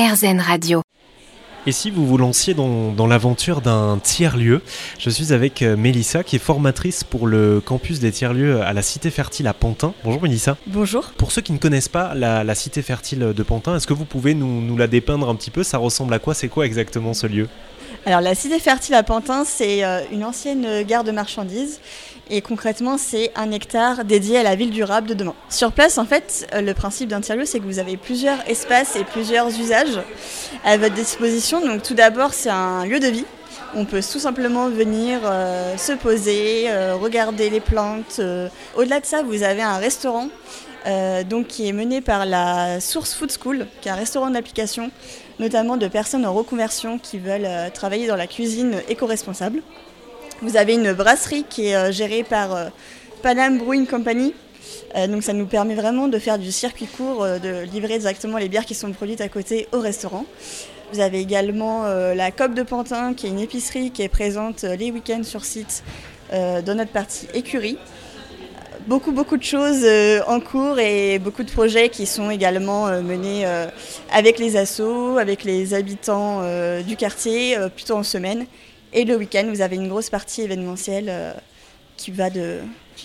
RZN Radio. Et si vous vous lanciez dans, l'aventure d'un tiers-lieu Je suis avec euh, Mélissa qui est formatrice pour le campus des tiers-lieux à la Cité Fertile à Pantin. Bonjour Mélissa. Bonjour. Pour ceux qui ne connaissent pas la, Cité Fertile de Pantin, est-ce que vous pouvez nous, nous la dépeindre un petit peu? Ça ressemble à quoi? C'est quoi exactement ce lieu? Alors la cité fertile à Pantin, c'est euh, une ancienne gare de marchandises et concrètement c'est un hectare dédié à la ville durable de demain. Sur place en fait, euh, le principe d'un tiers-lieu c'est que vous avez plusieurs espaces et plusieurs usages à votre disposition. Donc tout d'abord c'est un lieu de vie. On peut tout simplement venir euh, se poser, regarder les plantes. Au-delà de ça, vous avez un restaurant donc, qui est mené par la Source Food School, qui est un restaurant d'application notamment de personnes en reconversion qui veulent euh, travailler dans la cuisine éco-responsable. Vous avez une brasserie qui est euh, gérée par euh, Panam Brewing Company. donc ça nous permet vraiment de faire du circuit court, de livrer directement les bières qui sont produites à côté au restaurant. Vous avez également la COP de Pantin, qui est une épicerie qui est présente les week-ends sur site dans notre partie écurie beaucoup, beaucoup de choses euh, en cours et beaucoup de projets qui sont également euh, menés euh, avec les assos, avec les habitants du quartier, plutôt en semaine. Et le week-end, vous avez une grosse partie événementielle qui va de,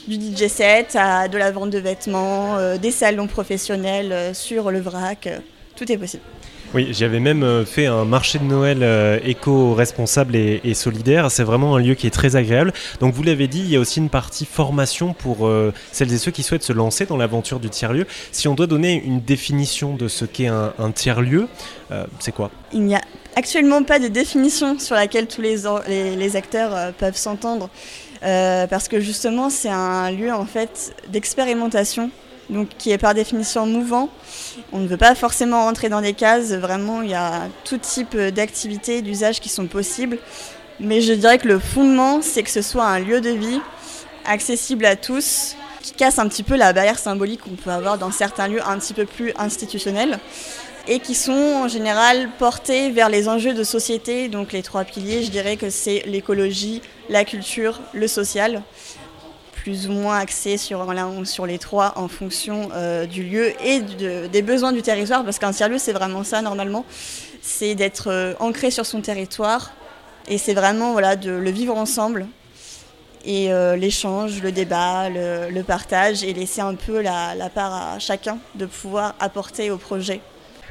du DJ set à de la vente de vêtements, des salons professionnels sur le vrac. tout est possible. Oui, j'avais même euh, fait un marché de Noël euh, éco-responsable et, solidaire. C'est vraiment un lieu qui est très agréable. Donc vous l'avez dit, il y a aussi une partie formation pour euh, celles et ceux qui souhaitent se lancer dans l'aventure du tiers-lieu. Si on doit donner une définition de ce qu'est un, tiers-lieu, c'est quoi? Il n'y a actuellement pas de définition sur laquelle tous les, les, acteurs peuvent s'entendre. parce que justement, c'est un lieu en fait d'expérimentation donc qui est par définition mouvant. On ne veut pas forcément rentrer dans des cases, vraiment il y a tout type d'activités, d'usages qui sont possibles. Mais je dirais que le fondement, c'est que ce soit un lieu de vie accessible à tous, qui casse un petit peu la barrière symbolique qu'on peut avoir dans certains lieux un petit peu plus institutionnels et qui sont en général portés vers les enjeux de société. Donc les trois piliers, je dirais que c'est l'écologie, la culture, le social plus ou moins axé sur les trois en fonction euh, du lieu et des besoins du territoire, parce qu'un tiers-lieu, c'est vraiment ça normalement, c'est d'être euh, ancré sur son territoire, et c'est vraiment voilà, de le vivre ensemble, et euh, l'échange, le débat, le, partage, et laisser un peu la part à chacun de pouvoir apporter au projet.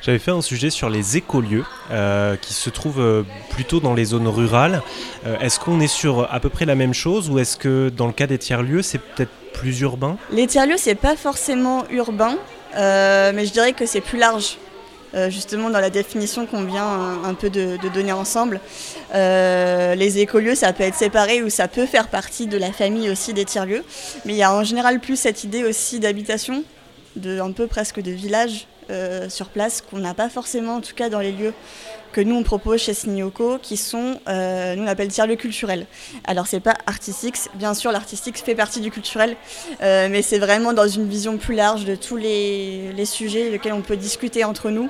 J'avais fait un sujet sur les écolieux euh, qui se trouvent euh, plutôt dans les zones rurales. Euh, est-ce qu'on est sur à peu près la même chose ou est-ce que dans le cas des tiers-lieux, c'est peut-être plus urbain? Les tiers-lieux, c'est pas forcément urbain, mais je dirais que c'est plus large. justement dans la définition qu'on vient un, peu de, donner ensemble. les écolieux, ça peut être séparé ou ça peut faire partie de la famille aussi des tiers-lieux. Mais il y a en général plus cette idée aussi d'habitation, de un peu presque de village sur place qu'on n'a pas forcément, en tout cas dans les lieux que nous on propose chez Signoko, qui sont, euh, nous on appelle tiers-lieux culturels. Alors c'est pas artistique, bien sûr l'artistique fait partie du culturel, euh, mais c'est vraiment dans une vision plus large de tous les, les sujets lesquels on peut discuter entre nous,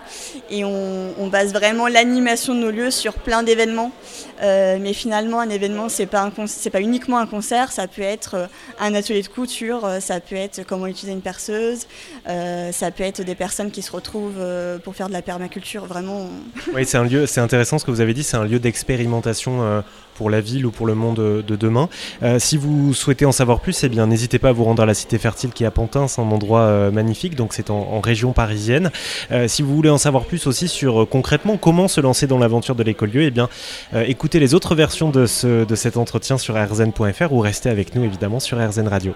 et on, base vraiment l'animation de nos lieux sur plein d'événements. Euh, mais finalement, un événement, c'est pas c'est pas uniquement un concert, ça peut être un atelier de couture, ça peut être comment utiliser une perceuse, ça peut être des personnes qui se retrouvent pour faire de la permaculture. Vraiment. Oui, c'est un lieu c'est intéressant ce que vous avez dit, c'est un lieu d'expérimentation euh, pour la ville ou pour le monde de demain. Euh, si vous souhaitez en savoir plus, eh bien n'hésitez pas à vous rendre à la Cité Fertile qui est à Pantin, c'est un endroit euh, magnifique, donc c'est en, région parisienne. si vous voulez en savoir plus aussi sur concrètement comment se lancer dans l'aventure de l'écolieu, eh bien écoutez les autres versions de cet entretien sur rzn.fr ou restez avec nous évidemment sur RZN Radio.